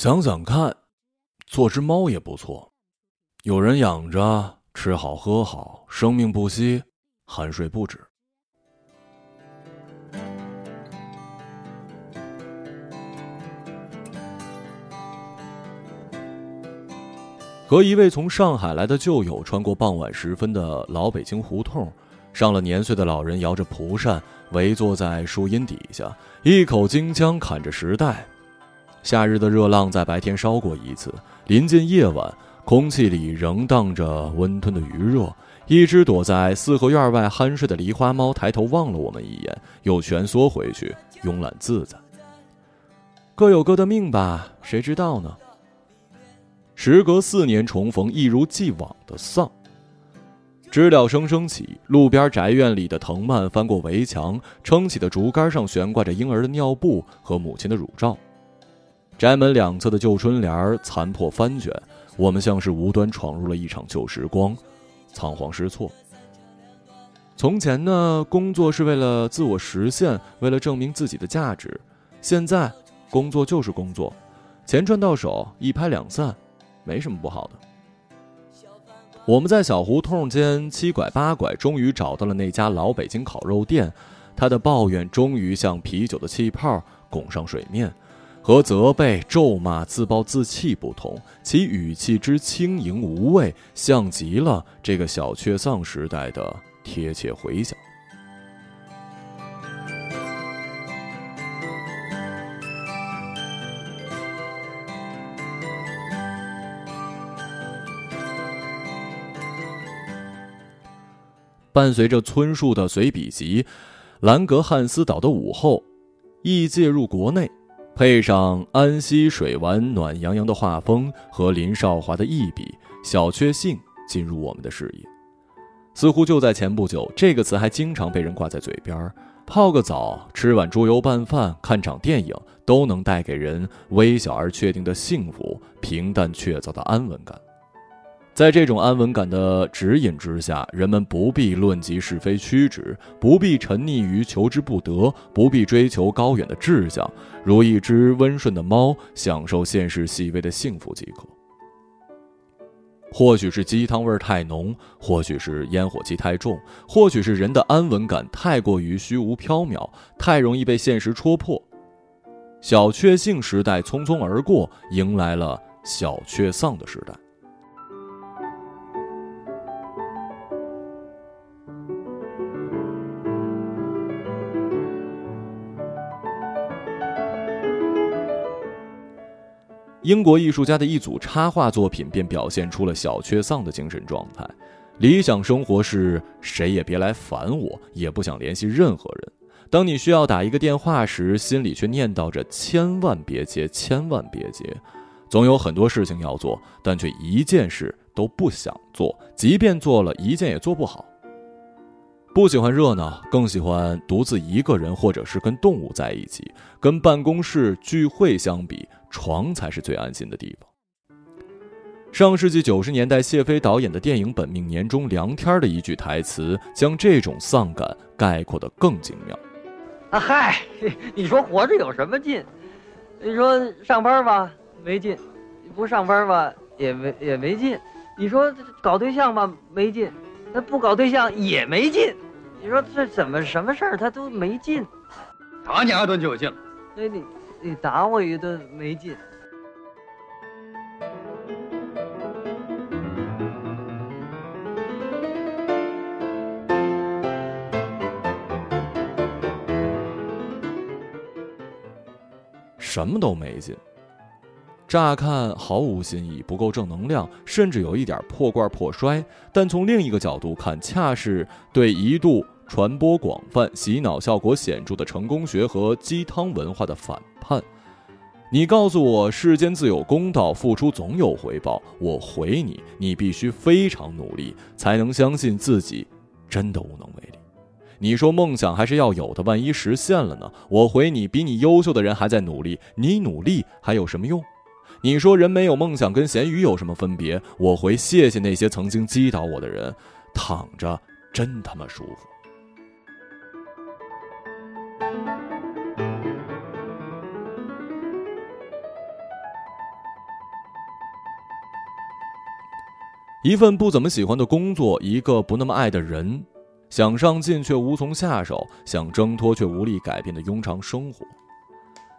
想想看，做只猫也不错，有人养着，吃好喝好，生命不息，酣睡不止。和一位从上海来的旧友穿过傍晚时分的老北京胡同，上了年岁的老人摇着蒲扇，围坐在树荫底下，一口京腔侃着时代。夏日的热浪在白天烧过一次，临近夜晚，空气里仍荡着温吞的余热。一只躲在四合院外酣睡的狸花猫抬头望了我们一眼，又蜷缩回去，慵懒自在。各有各的命吧，谁知道呢？时隔四年重逢，一如既往的丧。知了声声起，路边宅院里的藤蔓翻过围墙，撑起的竹竿上悬挂着婴儿的尿布和母亲的乳罩。宅门两侧的旧春联儿残破翻卷，我们像是无端闯入了一场旧时光，仓皇失措。从前呢，工作是为了自我实现，为了证明自己的价值；现在，工作就是工作，钱赚到手，一拍两散。没什么不好的。我们在小胡同间七拐八拐，终于找到了那家老北京烤肉店。他的抱怨终于像啤酒的气泡拱上水面，和责备、咒骂、自暴自弃不同，其语气之轻盈无畏，像极了这个小确丧时代的贴切回响。伴随着村树的随笔集《兰格汉斯岛的午后》，亦介入国内，配上安溪水湾暖洋洋的画风和林少华的一笔，小确幸进入我们的视野。似乎就在前不久，这个词还经常被人挂在嘴边泡个澡，吃碗猪油拌饭，看场电影，都能带给人微小而确定的幸福，平淡确凿的安稳感。在这种安稳感的指引之下，人们不必论及是非曲直，不必沉溺于求之不得，不必追求高远的志向，如一只温顺的猫，享受现实细微的幸福即可。或许是鸡汤味太浓，或许是烟火气太重，或许是人的安稳感太过于虚无缥缈，太容易被现实戳破。小确幸时代匆匆而过，迎来了小确丧的时代。英国艺术家的一组插画作品便表现出了小确丧的精神状态。理想生活是谁也别来烦我，也不想联系任何人。当你需要打一个电话时，心里却念叨着千万别接，千万别接。总有很多事情要做，但却一件事都不想做，即便做了一件也做不好。不喜欢热闹，更喜欢独自一个人，或者是跟动物在一起。跟办公室聚会相比。床才是最安心的地方。上世纪九十年代，谢飞导演的电影《本命年》中，梁天的一句台词，将这种丧感概括得更精妙。啊嗨，你说活着有什么劲？你说上班吧没劲，不上班吧也没也没劲。你说搞对象吧没劲，那不搞对象也没劲。你说这怎么什么事儿他都没劲？打你二顿就有劲了。那你。你打我一顿没劲。什么都没劲，乍看毫无新意，不够正能量，甚至有一点破罐破摔。但从另一个角度看，恰是对一度传播广泛、洗脑效果显著的成功学和鸡汤文化的反。判，你告诉我世间自有公道，付出总有回报。我回你，你必须非常努力，才能相信自己真的无能为力。你说梦想还是要有的，万一实现了呢？我回你，比你优秀的人还在努力，你努力还有什么用？你说人没有梦想跟咸鱼有什么分别？我回谢谢那些曾经击倒我的人，躺着真他妈舒服。一份不怎么喜欢的工作，一个不那么爱的人，想上进却无从下手，想挣脱却无力改变的庸常生活。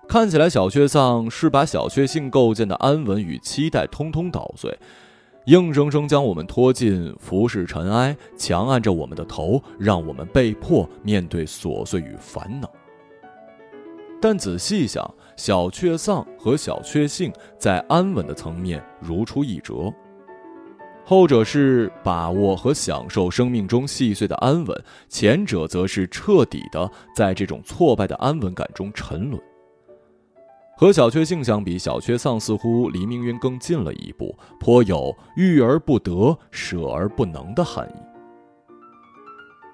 看起来小确丧是把小确幸构建的安稳与期待通通捣碎，硬生生将我们拖进浮世尘埃，强按着我们的头，让我们被迫面对琐碎与烦恼。但仔细想，小确丧和小确幸在安稳的层面如出一辙，后者是把握和享受生命中细碎的安稳，前者则是彻底的在这种挫败的安稳感中沉沦。和小确幸相比，小确丧似乎离命运更近了一步，颇有欲而不得、舍而不能的含义。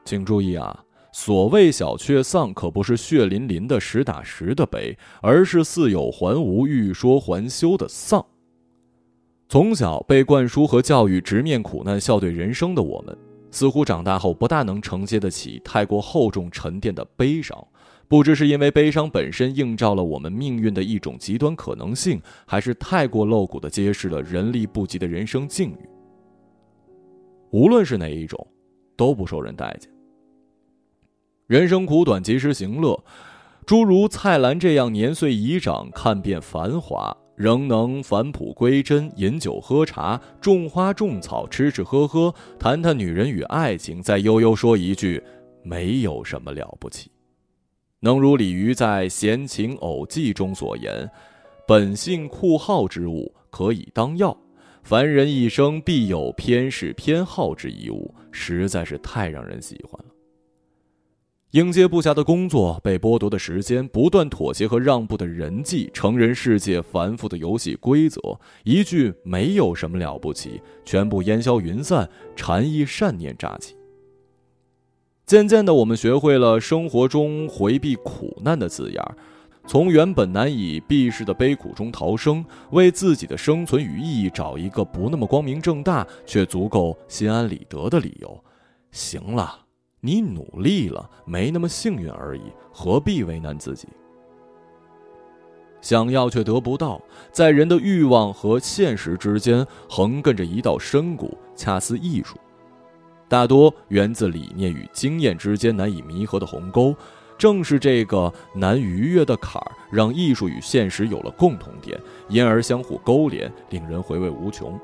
请注意啊，所谓小确丧，可不是血淋淋的实打实的悲，而是似有还无、欲说还休的丧。从小被灌输和教育直面苦难、笑对人生的我们，似乎长大后不大能承接得起太过厚重沉淀的悲伤。不知是因为悲伤本身映照了我们命运的一种极端可能性，还是太过露骨的揭示了人力不及的人生境遇。无论是哪一种，都不受人待见。人生苦短，及时行乐。诸如蔡澜这样年岁已长、看遍繁华，仍能返璞归真，饮酒喝茶，种花种草，吃吃喝喝，谈谈女人与爱情，再悠悠说一句：“没有什么了不起。”能如李渔在《闲情偶记》中所言：“本性酷好之物，可以当药。凡人一生必有偏嗜偏好之一物，实在是太让人喜欢了。”应接不暇的工作，被剥夺的时间，不断妥协和让步的人际，成人世界繁复的游戏规则，一句“没有什么了不起”，全部烟消云散，禅意善念乍起。渐渐的，我们学会了生活中回避苦难的字眼儿，从原本难以避世的悲苦中逃生，为自己的生存与意义找一个不那么光明正大却足够心安理得的理由。行了，你努力了，没那么幸运而已，何必为难自己？想要却得不到，在人的欲望和现实之间横亘着一道深谷，恰似艺术。大多源自理念与经验之间难以弥合的鸿沟，正是这个难逾越的坎儿，让艺术与现实有了共同点，因而相互勾连，令人回味无穷。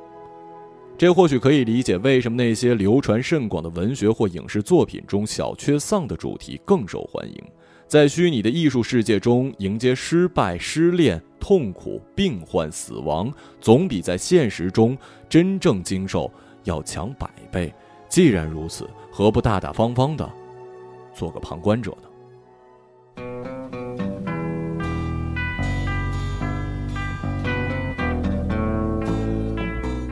这或许可以理解为什么那些流传甚广的文学或影视作品中，小确丧的主题更受欢迎。在虚拟的艺术世界中，迎接失败、失恋、痛苦、病患、死亡，总比在现实中真正经受要强百倍。既然如此，何不大大方方的做个旁观者呢？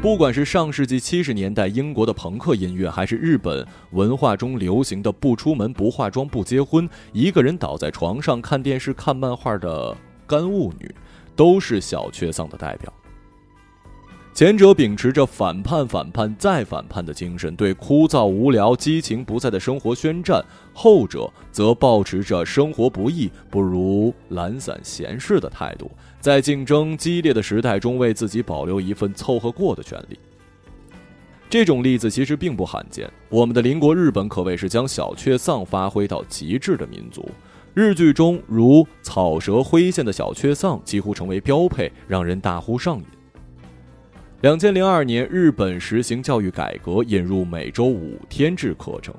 不管是上世纪七十年代英国的朋克音乐，还是日本文化中流行的不出门、不化妆、不结婚、一个人倒在床上看电视、看漫画的干物女，都是小确丧的代表。前者秉持着反叛、反叛再反叛的精神，对枯燥无聊、激情不在的生活宣战；后者则保持着生活不易，不如懒散闲适的态度，在竞争激烈的时代中为自己保留一份凑合过的权利。这种例子其实并不罕见，我们的邻国日本可谓是将小确丧发挥到极致的民族。日剧中如草蛇灰线的小确丧几乎成为标配，让人大呼上瘾。两千零二年，日本实行教育改革，引入每周五天制课程，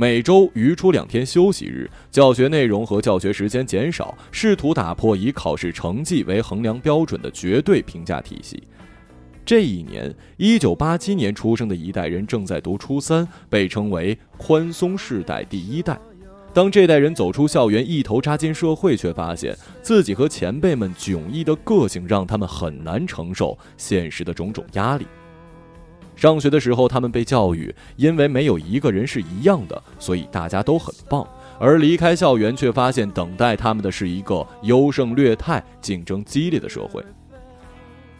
每周余出两天休息日，教学内容和教学时间减少，试图打破以考试成绩为衡量标准的绝对评价体系。这一年，一九八七年出生的一代人正在读初三，被称为“宽松世代”第一代。当这代人走出校园，一头扎进社会，却发现自己和前辈们迥异的个性让他们很难承受现实的种种压力。上学的时候，他们被教育，因为没有一个人是一样的，所以大家都很棒；而离开校园，却发现等待他们的是一个优胜劣汰、竞争激烈的社会。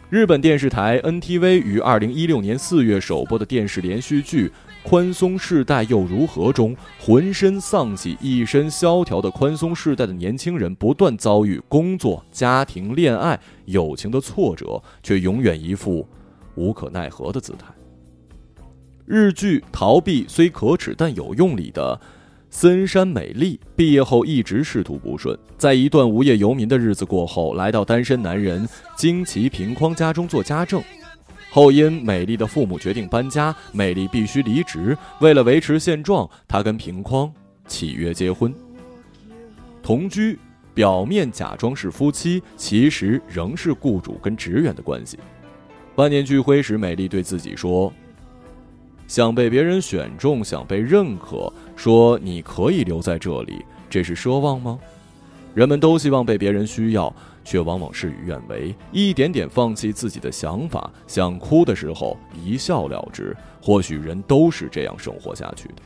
日本电视台 NTV 于二零一六年四月首播的电视连续剧。宽松世代又如何？中浑身丧气、一身萧条的宽松世代的年轻人，不断遭遇工作、家庭、恋爱、友情的挫折，却永远一副无可奈何的姿态。日剧《逃避虽可耻但有用》里的森山美丽，毕业后一直仕途不顺，在一段无业游民的日子过后，来到单身男人金崎平匡家中做家政。后因美丽的父母决定搬家，美丽必须离职。为了维持现状，她跟平匡契约结婚，同居，表面假装是夫妻，其实仍是雇主跟职员的关系。万念俱灰时，美丽对自己说：“想被别人选中，想被认可，说你可以留在这里，这是奢望吗？人们都希望被别人需要。”却往往事与愿违，一点点放弃自己的想法，想哭的时候一笑了之。或许人都是这样生活下去的，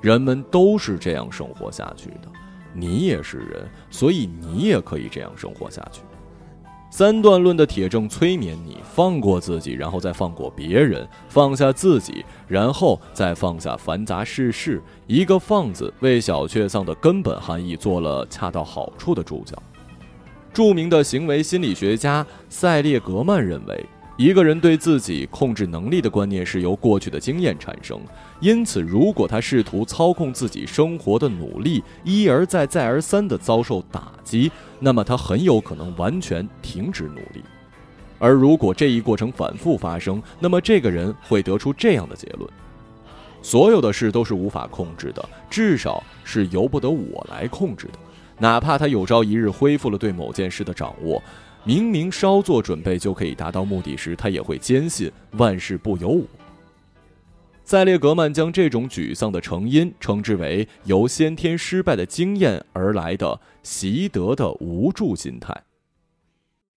人们都是这样生活下去的，你也是人，所以你也可以这样生活下去。三段论的铁证催眠你放过自己，然后再放过别人，放下自己，然后再放下繁杂世事。一个“放”字为小确丧的根本含义做了恰到好处的注脚。著名的行为心理学家塞列格曼认为。一个人对自己控制能力的观念是由过去的经验产生，因此，如果他试图操控自己生活的努力一而再、再而三地遭受打击，那么他很有可能完全停止努力。而如果这一过程反复发生，那么这个人会得出这样的结论：所有的事都是无法控制的，至少是由不得我来控制的，哪怕他有朝一日恢复了对某件事的掌握。明明稍作准备就可以达到目的时，他也会坚信万事不由我。塞列格曼将这种沮丧的成因称之为由先天失败的经验而来的习得的无助心态。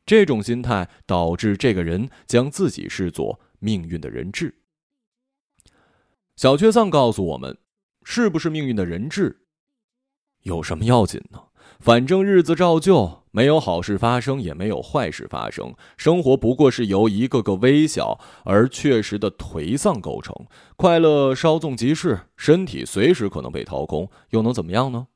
这种心态导致这个人将自己视作命运的人质。小缺丧告诉我们，是不是命运的人质，有什么要紧呢？反正日子照旧，没有好事发生，也没有坏事发生。生活不过是由一个个微小而确实的颓丧构成。快乐稍纵即逝，身体随时可能被掏空，又能怎么样呢？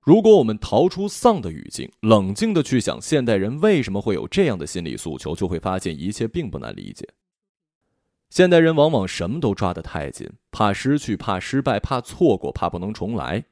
如果我们逃出丧的语境，冷静的去想现代人为什么会有这样的心理诉求，就会发现一切并不难理解。现代人往往什么都抓得太紧，怕失去，怕失败，怕错过，怕不能重来。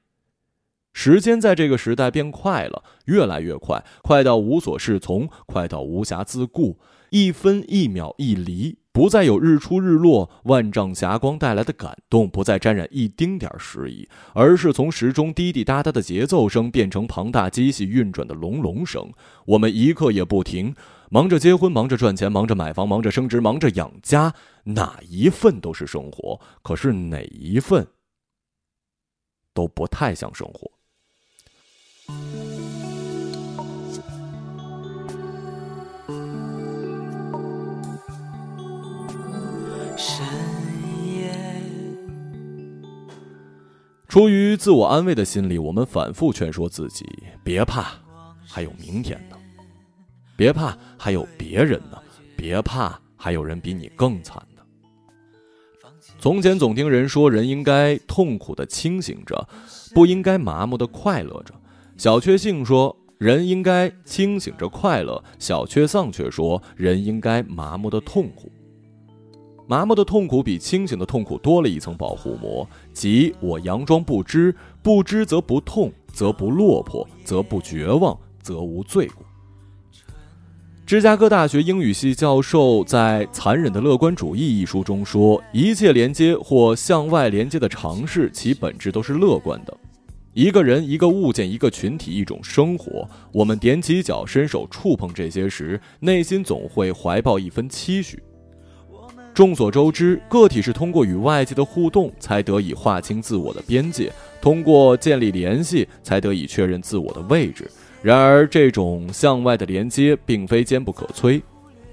时间在这个时代变快了，越来越快，快到无所适从，快到无暇自顾。一分一秒一厘，不再有日出日落、万丈霞光带来的感动，不再沾染一丁点诗意，而是从时钟滴滴答答的节奏声变成庞大机器运转的隆隆声。我们一刻也不停，忙着结婚，忙着赚钱，忙着买房，忙着升职，忙着养家，哪一份都是生活？可是哪一份都不太像生活。深夜，出于自我安慰的心理，我们反复劝说自己：别怕，还有明天呢；别怕，还有别人呢；别怕，还有人比你更惨呢。从前总听人说，人应该痛苦的清醒着，不应该麻木的快乐着。小确幸说：“人应该清醒着快乐。”小确丧却说：“人应该麻木的痛苦。”麻木的痛苦比清醒的痛苦多了一层保护膜，即我佯装不知，不知则不痛，则不落魄，则不绝望，则无罪过。芝加哥大学英语系教授在《残忍的乐观主义》一书中说：“一切连接或向外连接的尝试，其本质都是乐观的。”一个人、一个物件、一个群体、一种生活，我们踮起脚、伸手触碰这些时，内心总会怀抱一分期许。众所周知，个体是通过与外界的互动，才得以划清自我的边界；通过建立联系，才得以确认自我的位置。然而，这种向外的连接并非坚不可摧，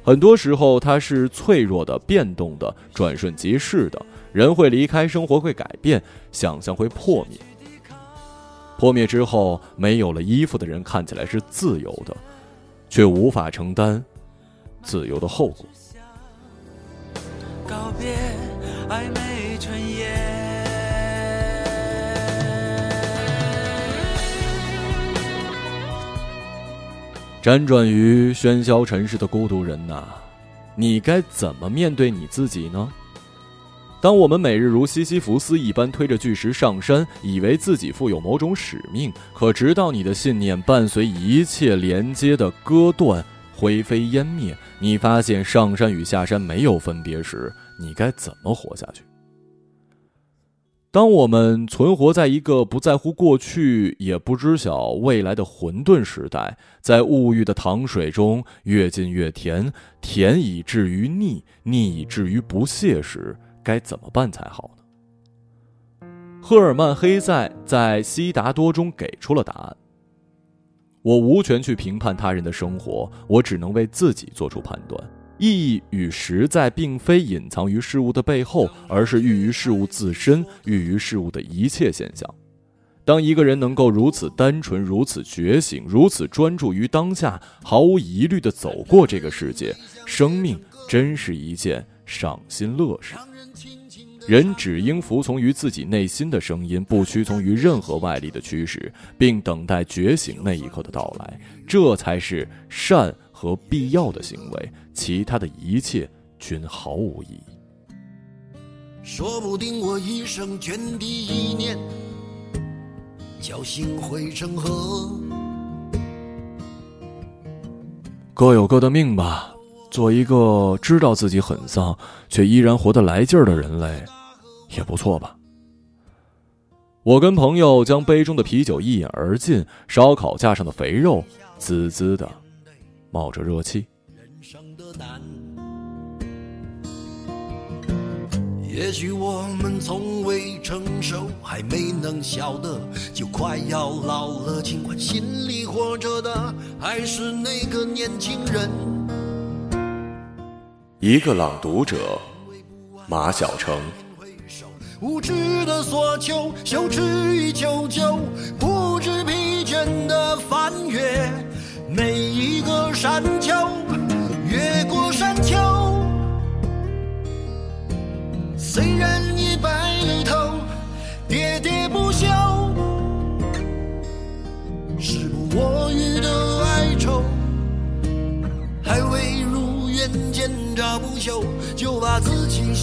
很多时候它是脆弱的、变动的、转瞬即逝的。人会离开，生活会改变，想象会破灭。破灭之后，没有了衣服的人看起来是自由的，却无法承担自由的后果。告别暧昧春夜，辗转于喧嚣尘世的孤独人呐，你该怎么面对你自己呢？当我们每日如西西弗斯一般推着巨石上山，以为自己负有某种使命，可直到你的信念伴随一切连接的割断、灰飞烟灭，你发现上山与下山没有分别时，你该怎么活下去？当我们存活在一个不在乎过去也不知晓未来的混沌时代，在物欲的糖水中越浸越甜，甜以至于腻，腻以至于不屑时，该怎么办才好呢？赫尔曼·黑塞在《悉达多》中给出了答案。我无权去评判他人的生活，我只能为自己做出判断。意义与实在并非隐藏于事物的背后，而是寓于事物自身，寓于事物的一切现象。当一个人能够如此单纯、如此觉醒、如此专注于当下，毫无疑虑地走过这个世界，生命真是一件赏心乐事。人只应服从于自己内心的声音，不屈从于任何外力的驱使，并等待觉醒那一刻的到来，这才是善。和必要的行为，其他的一切均毫无意义。说不定我一生涓滴一念，侥幸汇成河。各有各的命吧，做一个知道自己很丧，却依然活得来劲儿的人类，也不错吧。我跟朋友将杯中的啤酒一饮而尽，烧烤架上的肥肉滋滋的。冒着热气。人生的难也许我们从未成熟，还没能晓得，就快要老了。尽管心里活着的还是那个年轻人。一个朗读者，马晓成。无知的索求，羞耻与求救，不知疲倦的翻越。每一个山丘，越过山丘，虽然已白了头，喋喋不休，